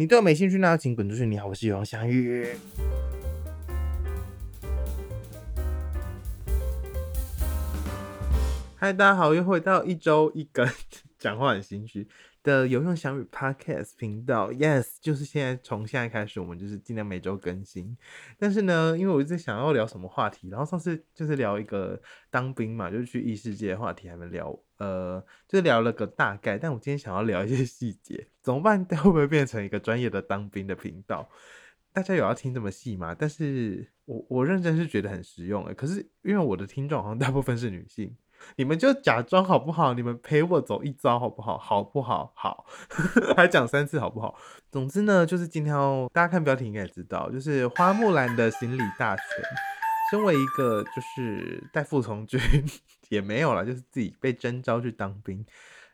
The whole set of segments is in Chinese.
你对我没兴趣，那请滚出去。你好，我是永祥宇。嗨，大家好，又回到一周一根，讲话很心虚的有用小语 Podcast 频道。Yes，就是现在从现在开始，我们就是尽量每周更新。但是呢，因为我一直想要聊什么话题，然后上次就是聊一个当兵嘛，就是去异世界的话题还没聊，呃，就聊了个大概。但我今天想要聊一些细节，怎么办？会不会变成一个专业的当兵的频道？大家有要听这么细吗？但是我我认真是觉得很实用诶。可是因为我的听众好像大部分是女性。你们就假装好不好？你们陪我走一遭好不好？好不好？好，还讲三次好不好？总之呢，就是今天哦，大家看标题应该也知道，就是花木兰的行李大全。身为一个就是代父从军 也没有了，就是自己被征召去当兵。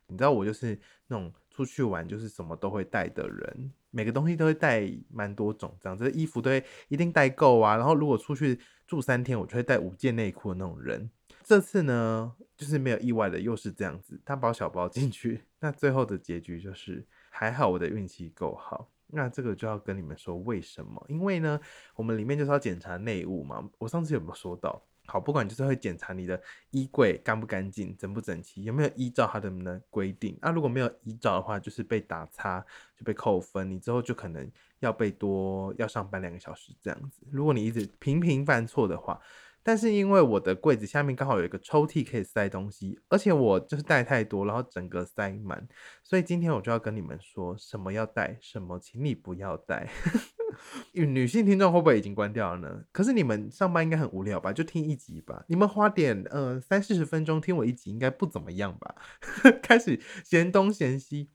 你知道我就是那种出去玩就是什么都会带的人，每个东西都会带蛮多种，这样子衣服都会一定带够啊。然后如果出去住三天，我就会带五件内裤的那种人。这次呢，就是没有意外的，又是这样子，大包小包进去。那最后的结局就是还好，我的运气够好。那这个就要跟你们说为什么？因为呢，我们里面就是要检查内务嘛。我上次有没有说到？好，不管就是会检查你的衣柜干不干净、整不整齐，有没有依照他的呢规定。那如果没有依照的话，就是被打叉，就被扣分。你之后就可能要被多要上班两个小时这样子。如果你一直频频犯错的话。但是因为我的柜子下面刚好有一个抽屉可以塞东西，而且我就是带太多，然后整个塞满，所以今天我就要跟你们说什么要带，什么请你不要带。女性听众会不会已经关掉了呢？可是你们上班应该很无聊吧？就听一集吧。你们花点呃三四十分钟听我一集，应该不怎么样吧？开始嫌东嫌西。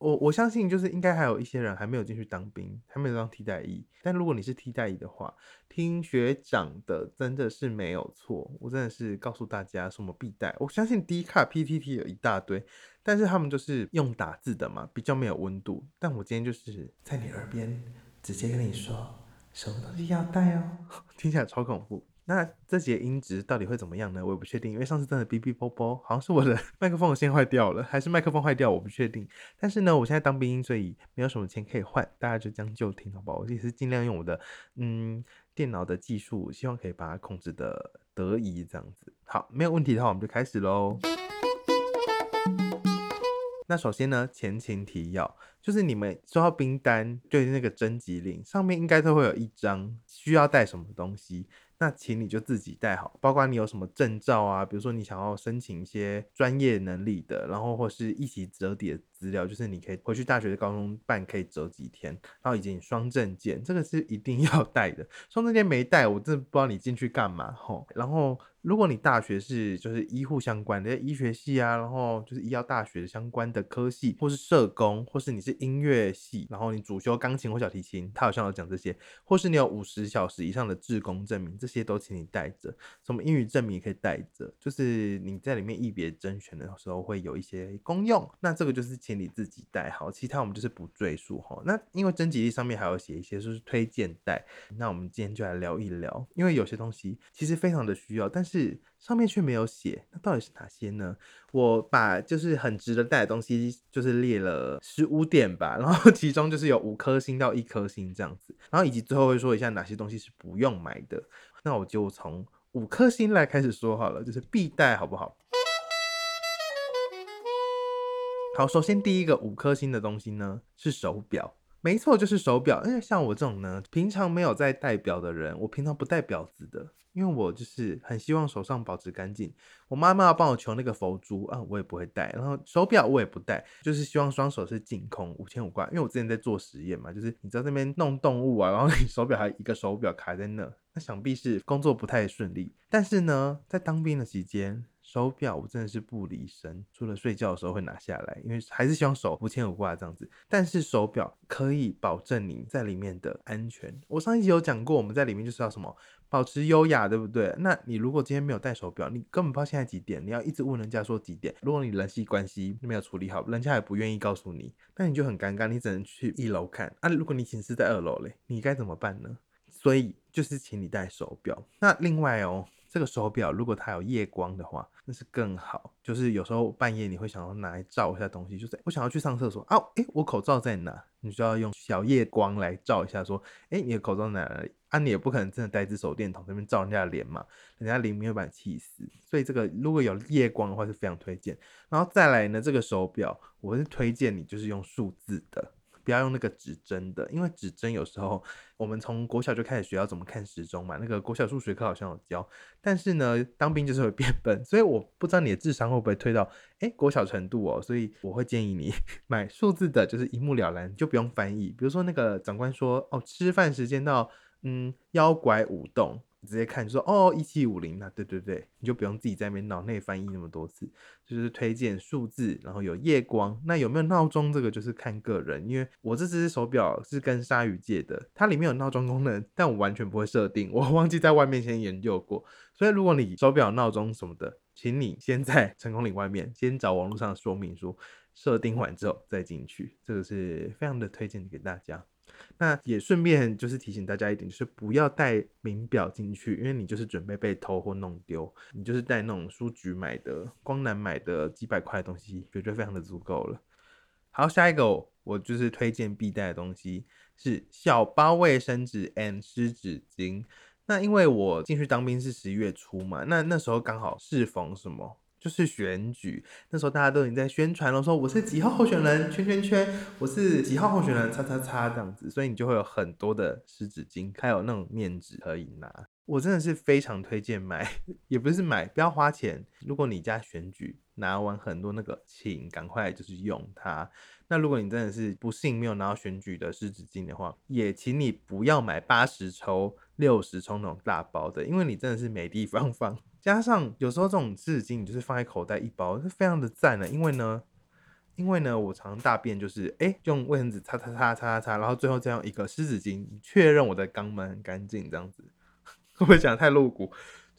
我我相信，就是应该还有一些人还没有进去当兵，还没有当替代役。但如果你是替代役的话，听学长的真的是没有错。我真的是告诉大家什么必带。我相信 D 卡 PTT 有一大堆，但是他们就是用打字的嘛，比较没有温度。但我今天就是在你耳边直接跟你说，什么东西要带哦，听起来超恐怖。那这节音质到底会怎么样呢？我也不确定，因为上次真的哔哔啵啵，好像是我的 麦克风先坏掉了，还是麦克风坏掉，我不确定。但是呢，我现在当兵，所以没有什么钱可以换，大家就将就听，好不好？我也是尽量用我的嗯电脑的技术，希望可以把它控制的得宜，这样子。好，没有问题的话，我们就开始喽。那首先呢，前情提要就是你们收到兵单，就是那个征集令上面应该都会有一张需要带什么东西。那请你就自己带好，包括你有什么证照啊，比如说你想要申请一些专业能力的，然后或是一起折叠资料，就是你可以回去大学的高中办，可以折几天，然后以及你双证件，这个是一定要带的，双证件没带，我真的不知道你进去干嘛吼，然后。如果你大学是就是医护相关的医学系啊，然后就是医药大学相关的科系，或是社工，或是你是音乐系，然后你主修钢琴或小提琴，他好像有讲这些，或是你有五十小时以上的志工证明，这些都请你带着。什么英语证明也可以带着，就是你在里面一别甄选的时候会有一些功用。那这个就是请你自己带好，其他我们就是不赘述哈。那因为征集力上面还有写一些就是推荐带，那我们今天就来聊一聊，因为有些东西其实非常的需要，但。是上面却没有写，那到底是哪些呢？我把就是很值得带的东西，就是列了十五点吧，然后 其中就是有五颗星到一颗星这样子，然后以及最后会说一下哪些东西是不用买的。那我就从五颗星来开始说好了，就是必带，好不好？好，首先第一个五颗星的东西呢是手表，没错，就是手表。因为像我这种呢，平常没有在戴表的人，我平常不戴表子的。因为我就是很希望手上保持干净，我妈妈要帮我求那个佛珠啊，我也不会戴，然后手表我也不戴，就是希望双手是净空，五千五挂。因为我之前在做实验嘛，就是你知道那边弄动物啊，然后你手表还一个手表卡在那，那想必是工作不太顺利。但是呢，在当兵的期间，手表我真的是不离身，除了睡觉的时候会拿下来，因为还是希望手无牵无挂这样子。但是手表可以保证你在里面的安全。我上一集有讲过，我们在里面就是要什么？保持优雅，对不对？那你如果今天没有戴手表，你根本不知道现在几点，你要一直问人家说几点。如果你人际关系没有处理好，人家也不愿意告诉你，那你就很尴尬，你只能去一楼看啊。如果你寝室在二楼嘞，你该怎么办呢？所以就是请你戴手表。那另外哦，这个手表如果它有夜光的话，那是更好。就是有时候半夜你会想要拿来照一下东西，就是我想要去上厕所啊，诶，我口罩在哪？你就要用小夜光来照一下，说，诶，你的口罩在哪里？啊，你也不可能真的带只手电筒那边照人家的脸嘛，人家灵敏会把你气死。所以这个如果有夜光的话是非常推荐。然后再来呢，这个手表我是推荐你就是用数字的。不要用那个指针的，因为指针有时候我们从国小就开始学要怎么看时钟嘛，那个国小数学课好像有教。但是呢，当兵就是会变笨，所以我不知道你的智商会不会推到哎国小程度哦。所以我会建议你 买数字的，就是一目了然，就不用翻译。比如说那个长官说哦，吃饭时间到，嗯，妖怪舞动。直接看就说哦一七五零那对对对，你就不用自己在那边脑内翻译那么多次，就是推荐数字，然后有夜光，那有没有闹钟这个就是看个人，因为我这只手表是跟鲨鱼借的，它里面有闹钟功能，但我完全不会设定，我忘记在外面先研究过，所以如果你手表闹钟什么的，请你先在成功岭外面先找网络上的说明书，设定完之后再进去，这个是非常的推荐给大家。那也顺便就是提醒大家一点，就是不要带名表进去，因为你就是准备被偷或弄丢。你就是带那种书局买的、光南买的几百块的东西，绝对非常的足够了。好，下一个我就是推荐必带的东西是小包卫生纸 and 湿纸巾。那因为我进去当兵是十一月初嘛，那那时候刚好适逢什么？就是选举，那时候大家都已经在宣传了，说我是几号候选人，圈圈圈，我是几号候选人，叉叉叉这样子，所以你就会有很多的湿纸巾，还有那种面纸可以拿。我真的是非常推荐买，也不是买，不要花钱。如果你家选举拿完很多那个，请赶快就是用它。那如果你真的是不幸没有拿到选举的湿纸巾的话，也请你不要买八十抽、六十抽那种大包的，因为你真的是没地方放。加上有时候这种湿纸巾，你就是放在口袋一包，是非常的赞的。因为呢，因为呢，我常大便就是哎，用卫生纸擦擦擦擦擦，然后最后再用一个湿纸巾确认我的肛门很干净，这样子 会不会讲太露骨？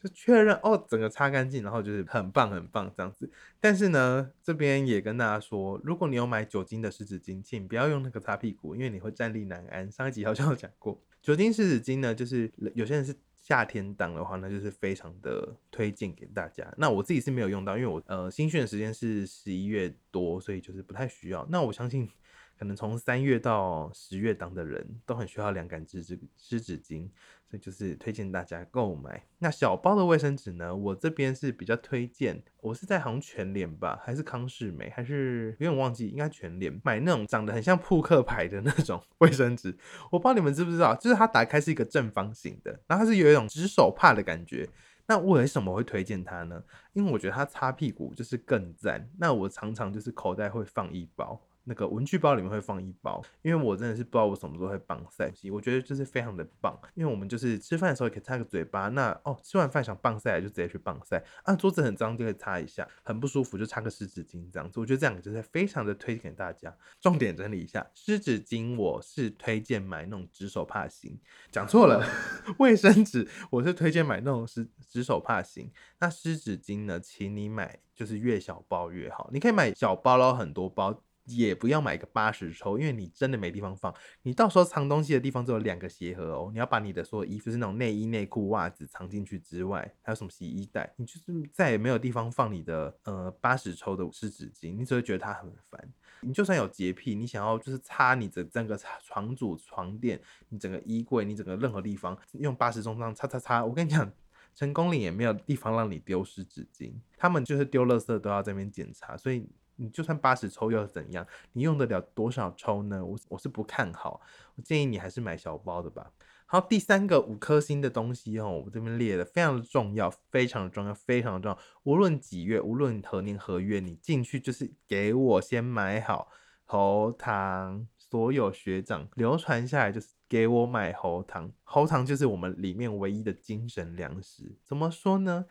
就确认哦，整个擦干净，然后就是很棒很棒这样子。但是呢，这边也跟大家说，如果你有买酒精的湿纸巾，请不要用那个擦屁股，因为你会站立难安。上一集好像有讲过，酒精湿纸巾呢，就是有些人是。夏天档的话，那就是非常的推荐给大家。那我自己是没有用到，因为我呃新训的时间是十一月多，所以就是不太需要。那我相信。可能从三月到十月档的人都很需要凉感湿纸湿纸巾，所以就是推荐大家购买。那小包的卫生纸呢？我这边是比较推荐，我是在好像全联吧，还是康士美，还是有点忘记，应该全联买那种长得很像扑克牌的那种 卫生纸。我不知道你们知不知道，就是它打开是一个正方形的，然后它是有一种纸手帕的感觉。那为什么会推荐它呢？因为我觉得它擦屁股就是更赞。那我常常就是口袋会放一包。那个文具包里面会放一包，因为我真的是不知道我什么时候会棒赛，我觉得就是非常的棒，因为我们就是吃饭的时候可以擦个嘴巴，那哦吃完饭想棒赛就直接去棒赛啊，桌子很脏就可以擦一下，很不舒服就擦个湿纸巾这样子，我觉得这样就是非常的推荐给大家。重点整理一下，湿纸巾我是推荐买那种纸手帕型，讲错了，卫生纸我是推荐买那种湿纸手帕型，那湿纸巾呢，请你买就是越小包越好，你可以买小包然后很多包。也不要买个八十抽，因为你真的没地方放。你到时候藏东西的地方只有两个鞋盒哦。你要把你的所有衣服，是那种内衣、内裤、袜子藏进去之外，还有什么洗衣袋，你就是再也没有地方放你的呃八十抽的湿纸巾，你只会觉得它很烦。你就算有洁癖，你想要就是擦你的整个床组、床垫，你整个衣柜，你整个任何地方用八十抽这样擦擦擦，我跟你讲，成功岭也没有地方让你丢湿纸巾，他们就是丢垃圾都要这边检查，所以。你就算八十抽又怎样？你用得了多少抽呢？我我是不看好，我建议你还是买小包的吧。好，第三个五颗星的东西哦，我这边列的非常的重要，非常的重要，非常重要。无论几月，无论何年何月，你进去就是给我先买好喉糖。所有学长流传下来就是给我买喉糖，喉糖就是我们里面唯一的精神粮食。怎么说呢？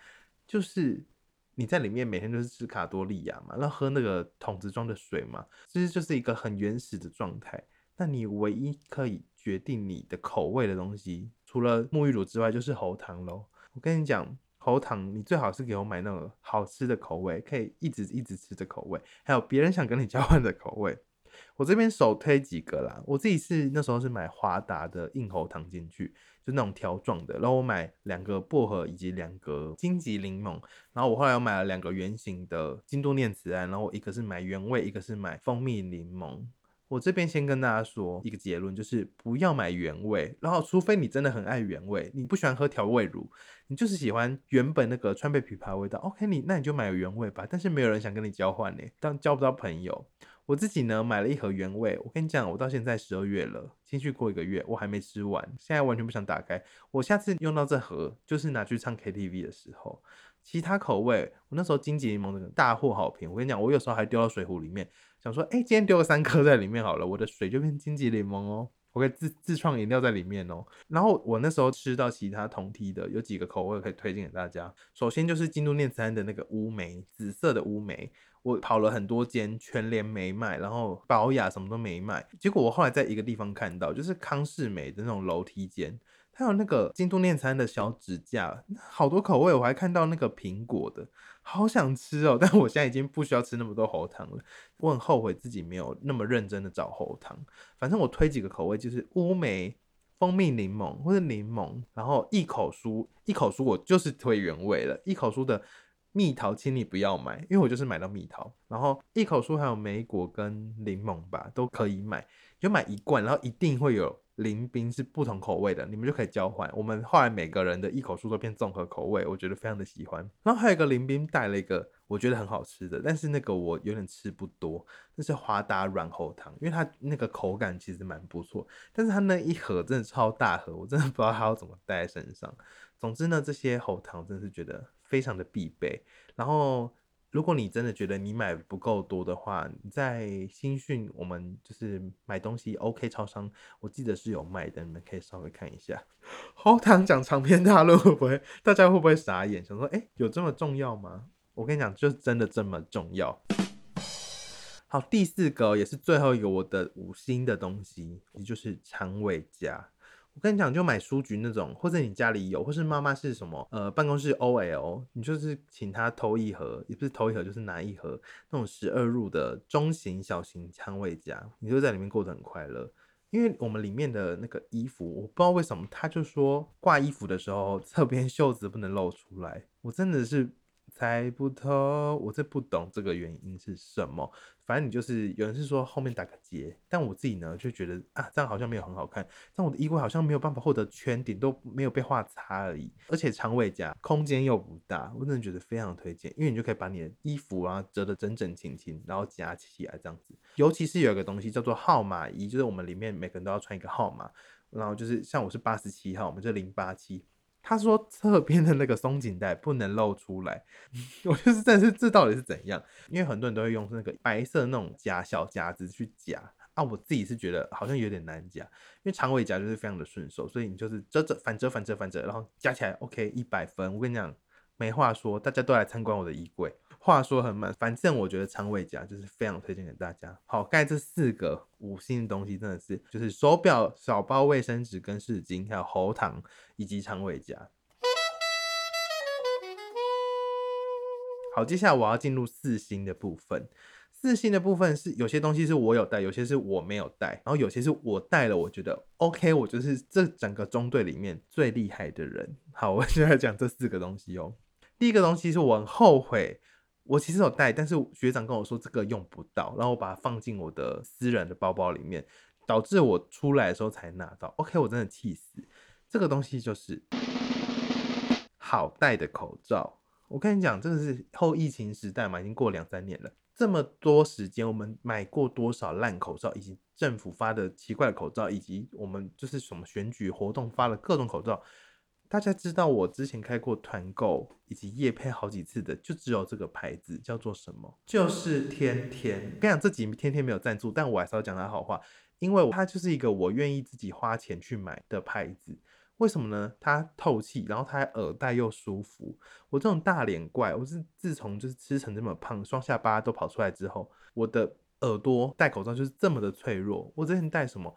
就是。你在里面每天都是吃卡多利亚嘛，然后喝那个桶子装的水嘛，其实就是一个很原始的状态。那你唯一可以决定你的口味的东西，除了沐浴乳之外，就是喉糖喽。我跟你讲，喉糖你最好是给我买那种好吃的口味，可以一直一直吃的口味，还有别人想跟你交换的口味。我这边首推几个啦，我自己是那时候是买华达的硬喉糖进去，就那种条状的，然后我买两个薄荷以及两个荆棘柠檬，然后我后来又买了两个圆形的京都念慈庵，然后一个是买原味，一个是买蜂蜜柠檬。我这边先跟大家说一个结论，就是不要买原味，然后除非你真的很爱原味，你不喜欢喝调味乳，你就是喜欢原本那个川贝枇杷味道，OK，你那你就买原味吧。但是没有人想跟你交换呢，当交不到朋友。我自己呢买了一盒原味，我跟你讲，我到现在十二月了，进去过一个月，我还没吃完，现在完全不想打开。我下次用到这盒，就是拿去唱 KTV 的时候。其他口味，我那时候金桔柠檬的大获好评。我跟你讲，我有时候还丢到水壶里面，想说，哎，今天丢了三颗在里面好了，我的水就变金桔柠檬哦，我可以自自创饮料在里面哦。然后我那时候吃到其他同梯的，有几个口味可以推荐给大家。首先就是京都念慈庵的那个乌梅，紫色的乌梅，我跑了很多间，全联没卖，然后宝雅什么都没卖。结果我后来在一个地方看到，就是康世美的那种楼梯间。还有那个京都念餐的小指甲，好多口味，我还看到那个苹果的，好想吃哦！但我现在已经不需要吃那么多喉糖了，我很后悔自己没有那么认真的找喉糖。反正我推几个口味，就是乌梅、蜂蜜柠檬或者柠檬，然后一口酥，一口酥我就是推原味了。一口酥的蜜桃，请你不要买，因为我就是买到蜜桃。然后一口酥还有莓果跟柠檬吧，都可以买，就买一罐，然后一定会有。林冰是不同口味的，你们就可以交换。我们后来每个人的一口酥都变综合口味，我觉得非常的喜欢。然后还有一个林冰带了一个我觉得很好吃的，但是那个我有点吃不多，那是华达软喉糖，因为它那个口感其实蛮不错，但是它那一盒真的超大盒，我真的不知道它要怎么带在身上。总之呢，这些喉糖真的是觉得非常的必备。然后。如果你真的觉得你买不够多的话，在新讯我们就是买东西 OK 超商，我记得是有卖的，你们可以稍微看一下。好，他讲长篇大论会不会大家会不会傻眼，想说哎有这么重要吗？我跟你讲，就是真的这么重要。好，第四个也是最后一个我的五星的东西，也就是长尾夹。我跟你讲，就买书局那种，或者你家里有，或是妈妈是什么，呃，办公室 OL，你就是请他偷一盒，也不是偷一盒，就是拿一盒那种十二入的中型、小型仓位夹，你就在里面过得很快乐。因为我们里面的那个衣服，我不知道为什么，他就说挂衣服的时候侧边袖子不能露出来，我真的是。猜不透，我这不懂这个原因是什么。反正你就是有人是说后面打个结，但我自己呢就觉得啊，这样好像没有很好看。但我的衣柜好像没有办法获得圈顶，都没有被画叉而已。而且长尾夹空间又不大，我真的觉得非常推荐，因为你就可以把你的衣服啊折得整整齐齐，然后夹起来这样子。尤其是有一个东西叫做号码衣，就是我们里面每个人都要穿一个号码，然后就是像我是八十七号，我们就零八七。他说侧边的那个松紧带不能露出来，我就是但是这到底是怎样？因为很多人都会用那个白色那种夹小夹子去夹啊，我自己是觉得好像有点难夹，因为长尾夹就是非常的顺手，所以你就是折折反折反折反折，然后夹起来 OK 一百分。我跟你讲，没话说，大家都来参观我的衣柜。话说很满，反正我觉得长尾夹就是非常推荐给大家。好，盖这四个五星的东西真的是，就是手表、小包、卫生纸跟湿巾，还有喉糖以及长尾夹。好，接下来我要进入四星的部分。四星的部分是有些东西是我有带，有些是我没有带，然后有些是我带了，我觉得 OK，我就是这整个中队里面最厉害的人。好，我现在讲这四个东西哦。第一个东西是我很后悔。我其实有带，但是学长跟我说这个用不到，然后我把它放进我的私人的包包里面，导致我出来的时候才拿到。OK，我真的气死。这个东西就是好戴的口罩。我跟你讲，这个是后疫情时代嘛，已经过两三年了，这么多时间，我们买过多少烂口罩，以及政府发的奇怪的口罩，以及我们就是什么选举活动发的各种口罩。大家知道我之前开过团购以及夜配好几次的，就只有这个牌子叫做什么？就是天天。跟你讲，这几天天没有赞助，但我还是要讲他好话，因为它就是一个我愿意自己花钱去买的牌子。为什么呢？它透气，然后它耳带又舒服。我这种大脸怪，我是自从就是吃成这么胖，双下巴都跑出来之后，我的耳朵戴口罩就是这么的脆弱。我之前戴什么？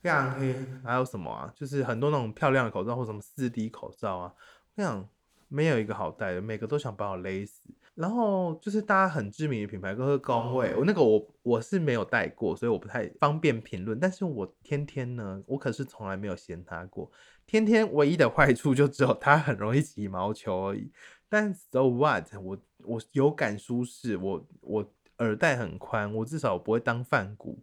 非常黑，还有什么啊？就是很多那种漂亮的口罩或什么四 D 口罩啊，我想没有一个好戴的，每个都想把我勒死。然后就是大家很知名的品牌，都是工位，我那个我我是没有戴过，所以我不太方便评论。但是我天天呢，我可是从来没有嫌它过。天天唯一的坏处就只有它很容易起毛球而已。但 so what？我我有感舒适，我我耳带很宽，我至少不会当饭骨。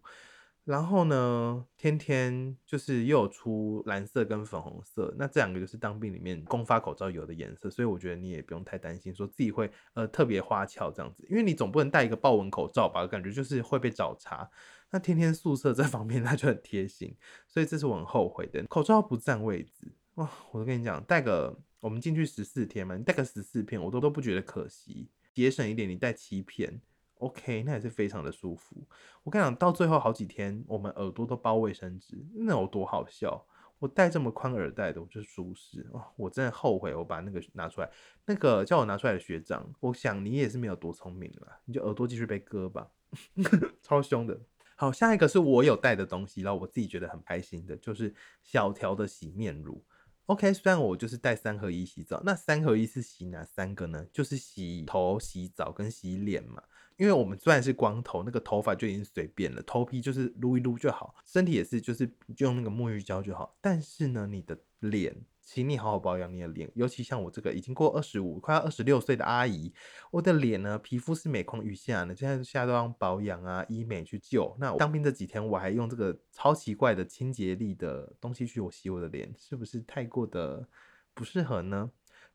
然后呢，天天就是又有出蓝色跟粉红色，那这两个就是当兵里面公发口罩有的颜色，所以我觉得你也不用太担心，说自己会呃特别花俏这样子，因为你总不能戴一个豹纹口罩吧，感觉就是会被找茬。那天天宿舍这方面 那就很贴心，所以这是我很后悔的。口罩不占位置哇，我都跟你讲，戴个我们进去十四天嘛，你戴个十四片我都都不觉得可惜，节省一点，你戴七片。OK，那也是非常的舒服。我跟你讲，到最后好几天，我们耳朵都包卫生纸，那有多好笑？我戴这么宽耳带的，我就舒适哦。我真的后悔我把那个拿出来。那个叫我拿出来的学长，我想你也是没有多聪明了，你就耳朵继续被割吧，超凶的。好，下一个是我有带的东西，然后我自己觉得很开心的，就是小条的洗面乳。OK，虽然我就是带三合一洗澡，那三合一是洗哪三个呢？就是洗头、洗澡跟洗脸嘛。因为我们虽然是光头，那个头发就已经随便了，头皮就是撸一撸就好，身体也是就是用那个沐浴胶就好。但是呢，你的脸，请你好好保养你的脸，尤其像我这个已经过二十五、快要二十六岁的阿姨，我的脸呢，皮肤是每况愈下的，现在现在都要保养啊，医美去救。那当兵这几天，我还用这个超奇怪的清洁力的东西去我洗我的脸，是不是太过的不适合呢？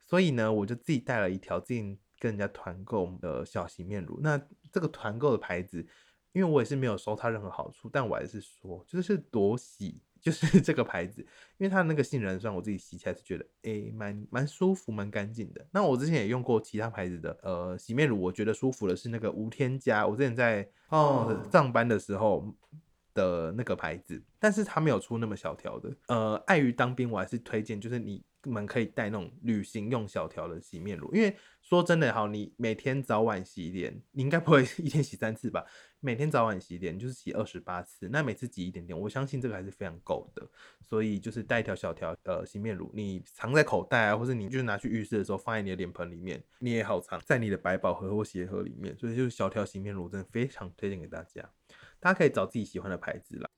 所以呢，我就自己带了一条自己。跟人家团购的小洗面乳，那这个团购的牌子，因为我也是没有收它任何好处，但我还是说，就是多洗，就是这个牌子，因为它的那个杏仁酸，我自己洗起来是觉得，诶，蛮蛮舒服，蛮干净的。那我之前也用过其他牌子的呃洗面乳，我觉得舒服的是那个无添加，我之前在哦上班的时候的那个牌子，但是它没有出那么小条的，呃，碍于当兵，我还是推荐，就是你。们可以带那种旅行用小条的洗面乳，因为说真的，好，你每天早晚洗脸，你应该不会 一天洗三次吧？每天早晚洗脸就是洗二十八次，那每次挤一点点，我相信这个还是非常够的。所以就是带一条小条呃洗面乳，你藏在口袋啊，或者你就拿去浴室的时候放在你的脸盆里面，你也好藏在你的百宝盒或鞋盒里面。所以就是小条洗面乳真的非常推荐给大家，大家可以找自己喜欢的牌子了。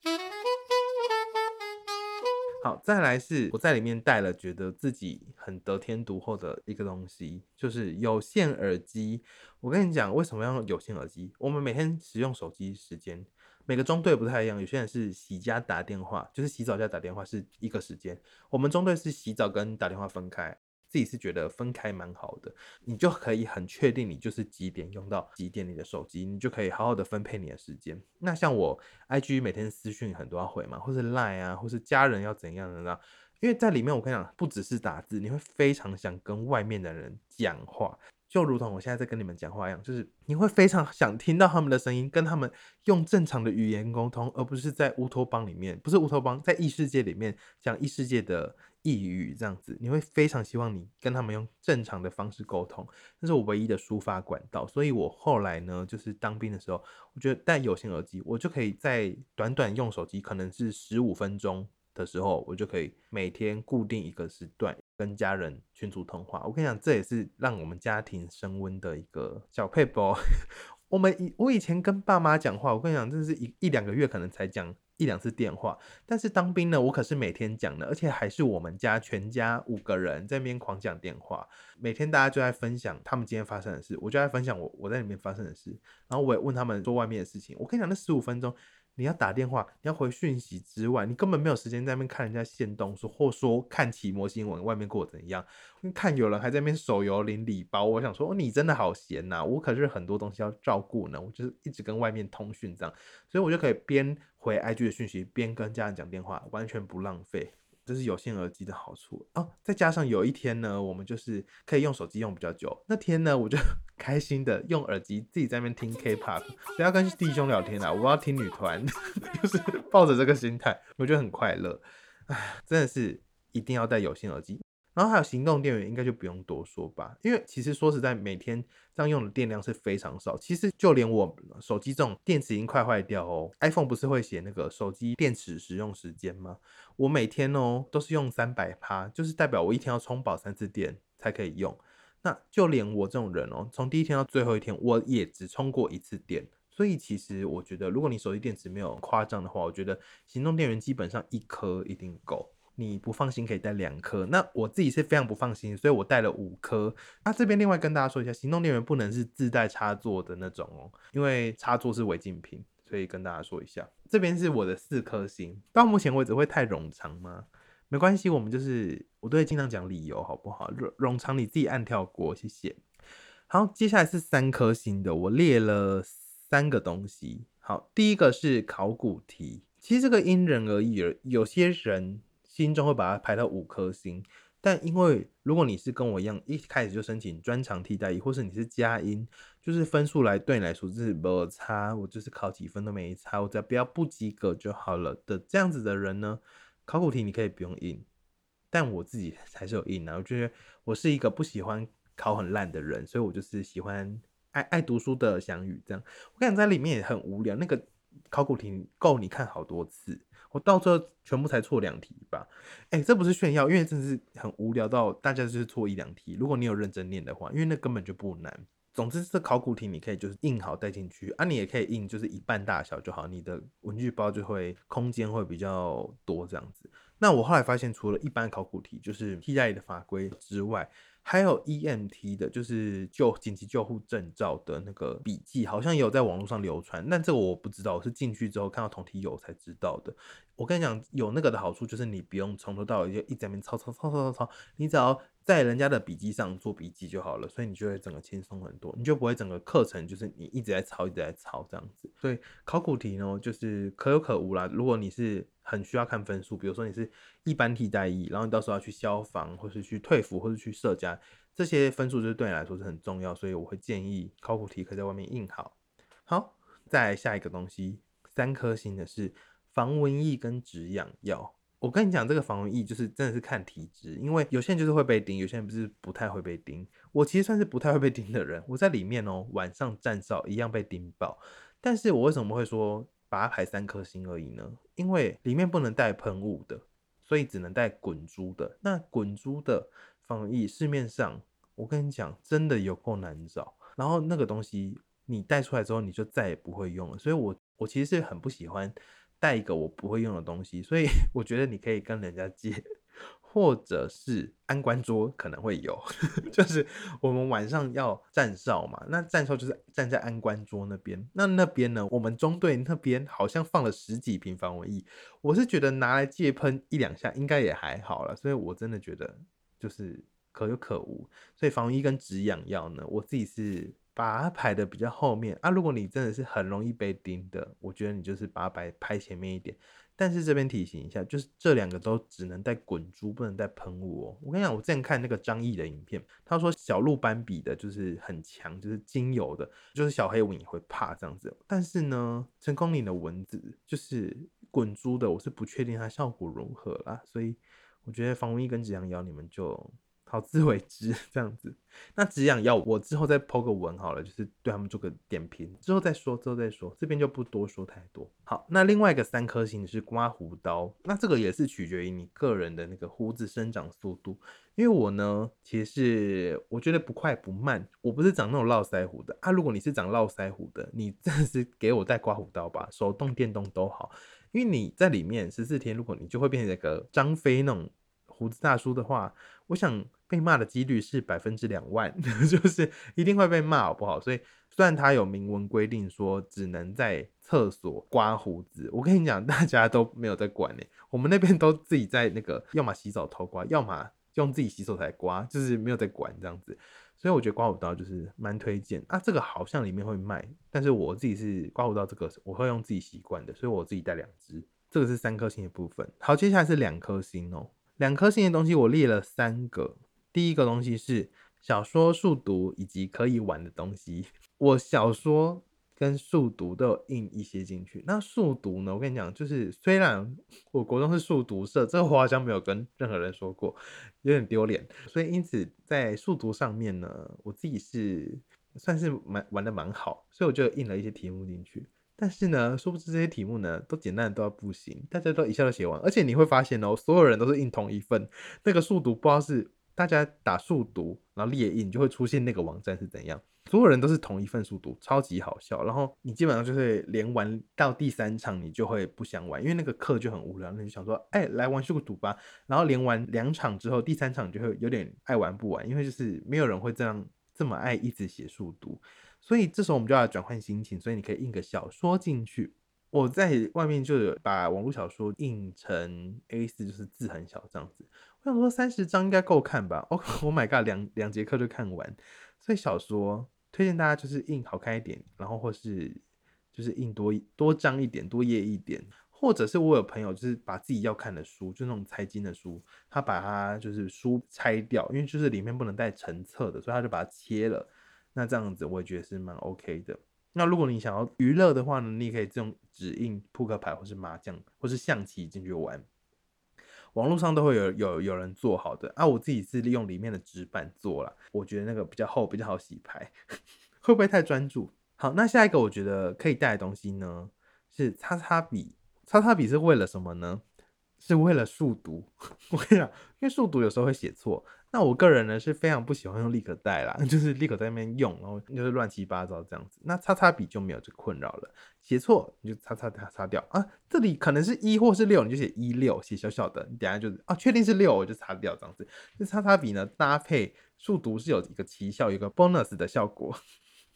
好，再来是我在里面带了，觉得自己很得天独厚的一个东西，就是有线耳机。我跟你讲，为什么要用有线耳机？我们每天使用手机时间，每个中队不太一样。有些人是洗家打电话，就是洗澡加打电话是一个时间。我们中队是洗澡跟打电话分开。自己是觉得分开蛮好的，你就可以很确定你就是几点用到几点你的手机，你就可以好好的分配你的时间。那像我 IG 每天私讯很多要回嘛，或是 Line 啊，或是家人要怎样的呢？因为在里面我跟你讲，不只是打字，你会非常想跟外面的人讲话，就如同我现在在跟你们讲话一样，就是你会非常想听到他们的声音，跟他们用正常的语言沟通，而不是在乌托邦里面，不是乌托邦，在异世界里面讲异世界的。抑郁这样子，你会非常希望你跟他们用正常的方式沟通，这是我唯一的抒发管道。所以我后来呢，就是当兵的时候，我觉得戴有线耳机，我就可以在短短用手机可能是十五分钟的时候，我就可以每天固定一个时段跟家人群组通话。我跟你讲，这也是让我们家庭升温的一个小配包。我们以我以前跟爸妈讲话，我跟你讲，这是一一两个月可能才讲。一两次电话，但是当兵呢，我可是每天讲的，而且还是我们家全家五个人在那边狂讲电话，每天大家就在分享他们今天发生的事，我就在分享我我在里面发生的事，然后我也问他们做外面的事情。我跟你讲，那十五分钟。你要打电话，你要回讯息之外，你根本没有时间在那边看人家现动说，或说看奇摩新闻外面过怎样。看有人还在那边手游领礼包，我想说，你真的好闲呐！我可是很多东西要照顾呢，我就是一直跟外面通讯这样，所以我就可以边回 IG 的讯息，边跟家人讲电话，完全不浪费。这是有线耳机的好处哦，再加上有一天呢，我们就是可以用手机用比较久。那天呢，我就 开心的用耳机自己在那边听 K-pop，不要跟弟兄聊天啦，我要听女团，就是抱着这个心态，我觉得很快乐。唉，真的是一定要戴有线耳机。然后还有行动电源，应该就不用多说吧，因为其实说实在，每天这样用的电量是非常少。其实就连我手机这种电池已经快坏掉哦，iPhone 不是会写那个手机电池使用时间吗？我每天哦都是用三百趴，就是代表我一天要充饱三次电才可以用。那就连我这种人哦，从第一天到最后一天，我也只充过一次电。所以其实我觉得，如果你手机电池没有夸张的话，我觉得行动电源基本上一颗一定够。你不放心可以带两颗，那我自己是非常不放心，所以我带了五颗。那这边另外跟大家说一下，行动电源不能是自带插座的那种哦，因为插座是违禁品，所以跟大家说一下。这边是我的四颗星，到目前为止会太冗长吗？没关系，我们就是我都会尽量讲理由，好不好？冗冗长你自己按跳过，谢谢。好，接下来是三颗星的，我列了。三个东西，好，第一个是考古题，其实这个因人而异，而有些人心中会把它排到五颗星，但因为如果你是跟我一样，一开始就申请专长替代役，或是你是加音，就是分数来对你来说是没差，我就是考几分都没差，我只要不要不及格就好了的这样子的人呢，考古题你可以不用印，但我自己 还是有印啊，我觉得我是一个不喜欢考很烂的人，所以我就是喜欢。爱爱读书的翔宇，这样我感觉，在里面也很无聊。那个考古题够你看好多次，我到最后全部才错两题吧。哎，这不是炫耀，因为真的是很无聊到大家就是错一两题。如果你有认真念的话，因为那根本就不难。总之，这考古题你可以就是印好带进去啊，你也可以印就是一半大小就好，你的文具包就会空间会比较多这样子。那我后来发现，除了一般考古题就是替代的法规之外，还有 E M T 的，就是救紧急救护证照的那个笔记，好像也有在网络上流传。但这个我不知道，我是进去之后看到同题有才知道的。我跟你讲，有那个的好处就是你不用从头到尾就一直在那抄抄抄抄抄抄，你只要在人家的笔记上做笔记就好了，所以你就会整个轻松很多，你就不会整个课程就是你一直在抄一直在抄这样子。所以考古题呢，就是可有可无啦。如果你是很需要看分数，比如说你是一般替代役，然后你到时候要去消防，或是去退服，或是去社家，这些分数就是对你来说是很重要，所以我会建议考古题可以在外面印好。好，再下一个东西，三颗星的是防蚊液跟止痒药。我跟你讲，这个防疫就是真的是看体质，因为有些人就是会被叮，有些人不是不太会被叮。我其实算是不太会被叮的人，我在里面哦，晚上站哨一样被叮爆。但是我为什么会说？把它排三颗星而已呢，因为里面不能带喷雾的，所以只能带滚珠的。那滚珠的防疫市面上，我跟你讲，真的有够难找。然后那个东西你带出来之后，你就再也不会用了。所以我我其实是很不喜欢带一个我不会用的东西，所以 我觉得你可以跟人家借。或者是安官桌可能会有，就是我们晚上要站哨嘛，那站哨就是站在安官桌那边。那那边呢，我们中队那边好像放了十几瓶防蚊液，我是觉得拿来借喷一两下应该也还好了，所以我真的觉得就是可有可无。所以防蚊液跟止痒药呢，我自己是把它排的比较后面啊。如果你真的是很容易被叮的，我觉得你就是把它排排前面一点。但是这边提醒一下，就是这两个都只能带滚珠，不能带喷雾哦。我跟你讲，我之前看那个张译的影片，他说小鹿斑比的就是很强，就是精油的，就是小黑蚊也会怕这样子。但是呢，成功岭的蚊子就是滚珠的，我是不确定它效果如何啦。所以我觉得防蚊液跟止痒药，你们就。好自为之 这样子，那止痒药我之后再抛个文好了，就是对他们做个点评，之后再说，之后再说，这边就不多说太多。好，那另外一个三颗星是刮胡刀，那这个也是取决于你个人的那个胡子生长速度，因为我呢，其实是我觉得不快不慢，我不是长那种络腮胡的啊。如果你是长络腮胡的，你暂时给我带刮胡刀吧，手动电动都好，因为你在里面十四天，如果你就会变成一个张飞那种胡子大叔的话，我想。被骂的几率是百分之两万，就是一定会被骂，好不好？所以虽然他有明文规定说只能在厕所刮胡子，我跟你讲，大家都没有在管呢。我们那边都自己在那个，要么洗澡偷刮，要么用自己洗手台刮，就是没有在管这样子。所以我觉得刮胡刀就是蛮推荐啊。这个好像里面会卖，但是我自己是刮胡刀这个我会用自己习惯的，所以我自己带两支。这个是三颗星的部分。好，接下来是两颗星哦。两颗星的东西我列了三个。第一个东西是小说速读以及可以玩的东西。我小说跟速读都有印一些进去。那速读呢？我跟你讲，就是虽然我国中是速读社，这个我好像没有跟任何人说过，有点丢脸。所以因此在速读上面呢，我自己是算是蛮玩的蛮好，所以我就印了一些题目进去。但是呢，殊不知这些题目呢都简单的都要不行，大家都一下都写完。而且你会发现哦，所有人都是印同一份，那个速读不知道是。大家打数独，然后列印就会出现那个网站是怎样。所有人都是同一份速度，超级好笑。然后你基本上就是连玩到第三场，你就会不想玩，因为那个课就很无聊。那你想说，哎，来玩速读吧。然后连玩两场之后，第三场就会有点爱玩不玩，因为就是没有人会这样这么爱一直写速读。所以这时候我们就要转换心情，所以你可以印个小说进去。我在外面就有把网络小说印成 A4，就是字很小这样子。我想说三十张应该够看吧？，Oh my god，两两节课就看完。所以小说。推荐大家就是印好看一点，然后或是就是印多多张一点，多页一点，或者是我有朋友就是把自己要看的书，就那种财经的书，他把它就是书拆掉，因为就是里面不能带成册的，所以他就把它切了。那这样子我也觉得是蛮 OK 的。那如果你想要娱乐的话呢，你可以这种只印扑克牌或是麻将或是象棋进去玩。网络上都会有有有人做好的啊，我自己是利用里面的纸板做了，我觉得那个比较厚，比较好洗牌，会不会太专注？好，那下一个我觉得可以带的东西呢，是擦擦笔，擦擦笔是为了什么呢？是为了速读，我跟你讲，因为速读有时候会写错。那我个人呢是非常不喜欢用立可带啦，就是立可在那边用，然后就是乱七八糟这样子。那擦擦笔就没有这困扰了，写错你就擦擦擦擦掉啊。这里可能是一或是六，你就写一六，写小小的，你等下就啊，确定是六我就擦掉这样子。这擦擦笔呢搭配速读是有一个奇效，有个 bonus 的效果，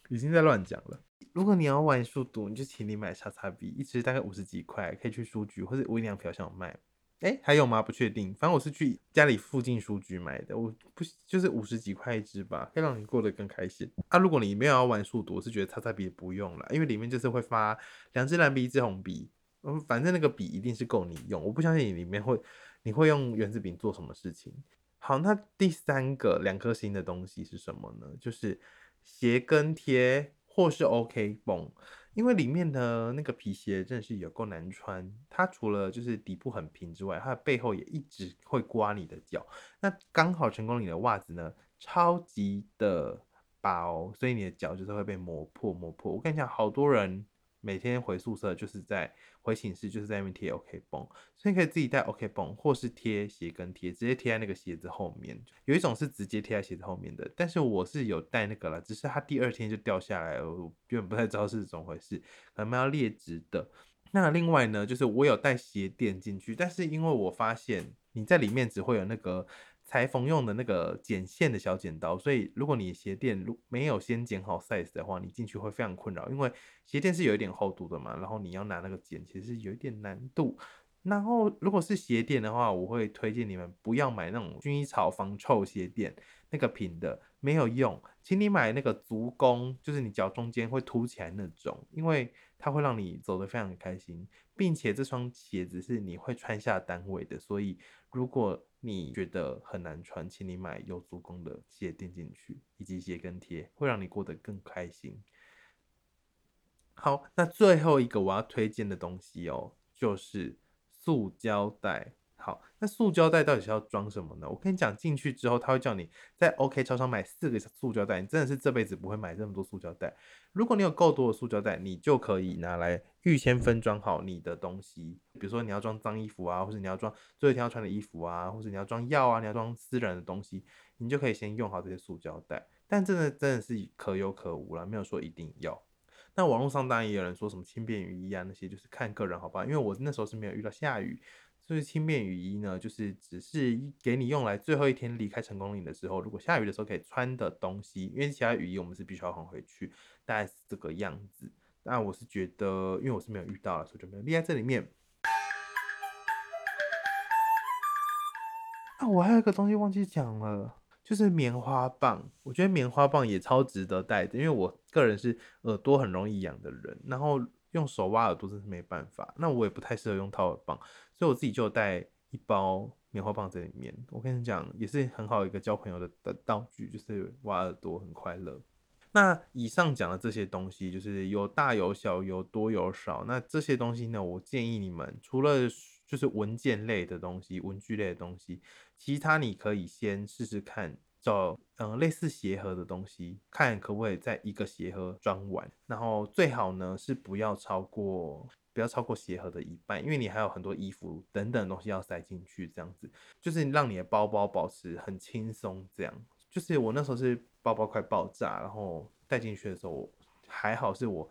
已经在乱讲了。如果你要玩速读，你就请你买擦擦笔，一支大概五十几块，可以去书局或者无印良品上卖。哎，还有吗？不确定。反正我是去家里附近书局买的，我不就是五十几块一支吧，可以让你过得更开心。啊，如果你没有要玩速读，我是觉得擦擦笔不用了，因为里面就是会发两支蓝笔，一支红笔。嗯，反正那个笔一定是够你用。我不相信你里面会，你会用原子笔做什么事情。好，那第三个两颗星的东西是什么呢？就是鞋跟贴或是 OK 绷。因为里面的那个皮鞋真的是有够难穿，它除了就是底部很平之外，它的背后也一直会刮你的脚。那刚好成功你的袜子呢，超级的薄，所以你的脚就是会被磨破磨破。我跟你讲，好多人。每天回宿舍就是在回寝室就是在那边贴 OK 绷，所以你可以自己带 OK 绷，或是贴鞋跟贴，直接贴在那个鞋子后面。有一种是直接贴在鞋子后面的，但是我是有带那个了，只是它第二天就掉下来了，我根本不太知道是怎么回事，可能要劣质的。那另外呢，就是我有带鞋垫进去，但是因为我发现你在里面只会有那个。裁缝用的那个剪线的小剪刀，所以如果你鞋垫如没有先剪好 size 的话，你进去会非常困扰，因为鞋垫是有一点厚度的嘛，然后你要拿那个剪，其实有一点难度。然后如果是鞋垫的话，我会推荐你们不要买那种薰衣草防臭鞋垫，那个平的没有用，请你买那个足弓，就是你脚中间会凸起来那种，因为它会让你走得非常开心，并且这双鞋子是你会穿下单位的，所以如果你觉得很难穿，请你买有足弓的鞋垫进去，以及鞋跟贴，会让你过得更开心。好，那最后一个我要推荐的东西哦，就是塑胶袋。好，那塑胶袋到底是要装什么呢？我跟你讲，进去之后他会叫你在 OK 超商买四个塑胶袋，你真的是这辈子不会买这么多塑胶袋。如果你有够多的塑胶袋，你就可以拿来预先分装好你的东西，比如说你要装脏衣服啊，或者你要装最后一天要穿的衣服啊，或者你要装药啊，你要装私人的东西，你就可以先用好这些塑胶袋。但真的真的是可有可无了，没有说一定要。那网络上当然也有人说什么轻便雨衣啊，那些就是看个人好吧，因为我那时候是没有遇到下雨。就是轻便雨衣呢，就是只是给你用来最后一天离开成功岭的时候，如果下雨的时候可以穿的东西。因为其他雨衣我们是必须要还回去，大概是这个样子。但我是觉得，因为我是没有遇到，所以就没有列在这里面。啊，我还有一个东西忘记讲了，就是棉花棒。我觉得棉花棒也超值得带的，因为我个人是耳朵很容易痒的人，然后。用手挖耳朵真是没办法，那我也不太适合用掏耳棒，所以我自己就带一包棉花棒在里面。我跟你讲，也是很好一个交朋友的的道具，就是挖耳朵很快乐。那以上讲的这些东西，就是有大有小，有多有少。那这些东西呢，我建议你们除了就是文件类的东西、文具类的东西，其他你可以先试试看。找嗯类似鞋盒的东西，看可不可以在一个鞋盒装完，然后最好呢是不要超过，不要超过鞋盒的一半，因为你还有很多衣服等等东西要塞进去，这样子就是让你的包包保持很轻松。这样就是我那时候是包包快爆炸，然后带进去的时候还好是我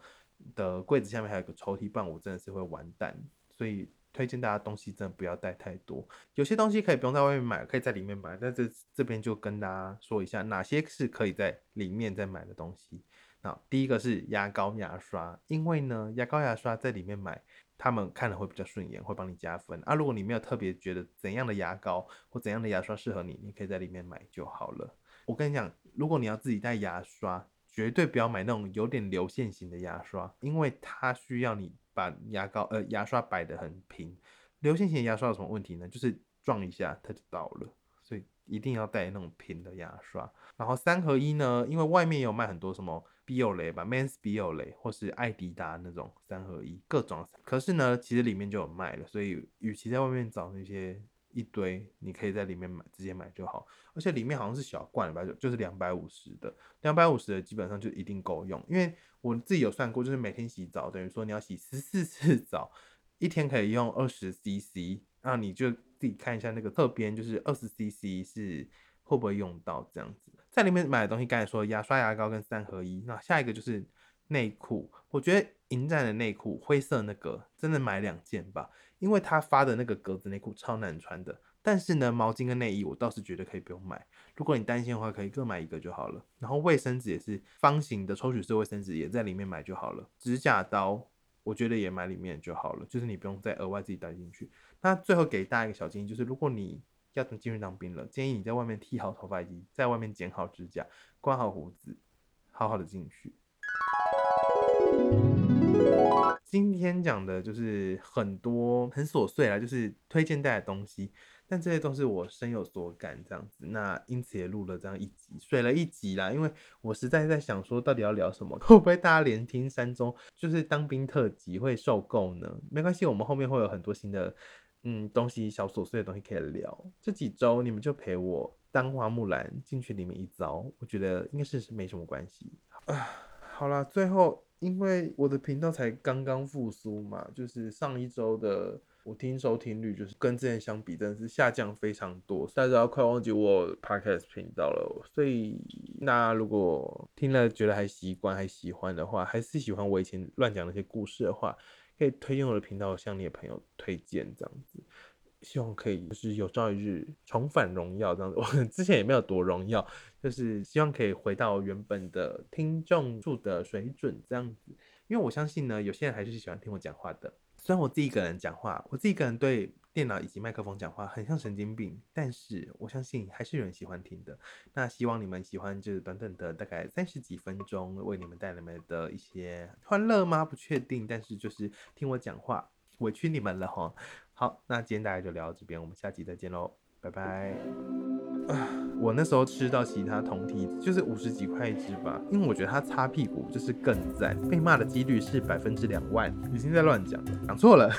的柜子下面还有个抽屉，不然我真的是会完蛋。所以推荐大家东西真的不要带太多，有些东西可以不用在外面买，可以在里面买。但这这边就跟大家说一下，哪些是可以在里面再买的东西。那第一个是牙膏、牙刷，因为呢，牙膏、牙刷在里面买，他们看了会比较顺眼，会帮你加分啊。如果你没有特别觉得怎样的牙膏或怎样的牙刷适合你，你可以在里面买就好了。我跟你讲，如果你要自己带牙刷，绝对不要买那种有点流线型的牙刷，因为它需要你把牙膏呃牙刷摆得很平。流线型牙刷有什么问题呢？就是撞一下它就倒了。所以一定要带那种平的牙刷，然后三合一呢，因为外面有卖很多什么 b i o l 吧，Mans b i o l 或是艾迪达那种三合一，各种。可是呢，其实里面就有卖了，所以与其在外面找那些一堆，你可以在里面买，直接买就好。而且里面好像是小罐的吧，就就是两百五十的，两百五十的基本上就一定够用。因为我自己有算过，就是每天洗澡，等于说你要洗十四次澡，一天可以用二十 CC，那你就。自己看一下那个侧边，就是二十 CC 是会不会用到这样子，在里面买的东西，刚才说牙刷、牙膏跟三合一，那下一个就是内裤。我觉得银战的内裤灰色那个真的买两件吧，因为他发的那个格子内裤超难穿的。但是呢，毛巾跟内衣我倒是觉得可以不用买。如果你担心的话，可以各买一个就好了。然后卫生纸也是方形的抽取式卫生纸，也在里面买就好了。指甲刀。我觉得也买里面就好了，就是你不用再额外自己带进去。那最后给大家一个小建议，就是如果你要进去当兵了，建议你在外面剃好头发以及在外面剪好指甲、刮好胡子，好好的进去。今天讲的就是很多很琐碎啦，就是推荐带的东西。但这些都是我深有所感这样子，那因此也录了这样一集，水了一集啦。因为我实在在想说，到底要聊什么？会不会大家连听三周就是当兵特辑会受够呢？没关系，我们后面会有很多新的嗯东西，小琐碎的东西可以聊。这几周你们就陪我当花木兰进去里面一遭，我觉得应该是没什么关系。好了，最后因为我的频道才刚刚复苏嘛，就是上一周的。我听收听率就是跟之前相比，真的是下降非常多。大家快忘记我 podcast 频道了，所以那如果听了觉得还习惯、还喜欢的话，还是喜欢我以前乱讲那些故事的话，可以推荐我的频道向你的朋友推荐，这样子。希望可以就是有朝一日重返荣耀这样子。我之前也没有多荣耀，就是希望可以回到原本的听众数的水准这样子。因为我相信呢，有些人还是喜欢听我讲话的。虽然我自己一个人讲话，我自己一个人对电脑以及麦克风讲话很像神经病，但是我相信还是有人喜欢听的。那希望你们喜欢，就是短短的大概三十几分钟，为你们带来的一些欢乐吗？不确定，但是就是听我讲话，委屈你们了哈。好，那今天大家就聊到这边，我们下期再见喽，拜拜。我那时候吃到其他同体就是五十几块一只吧，因为我觉得它擦屁股就是更赞，被骂的几率是百分之两万，已经在乱讲了，讲错了。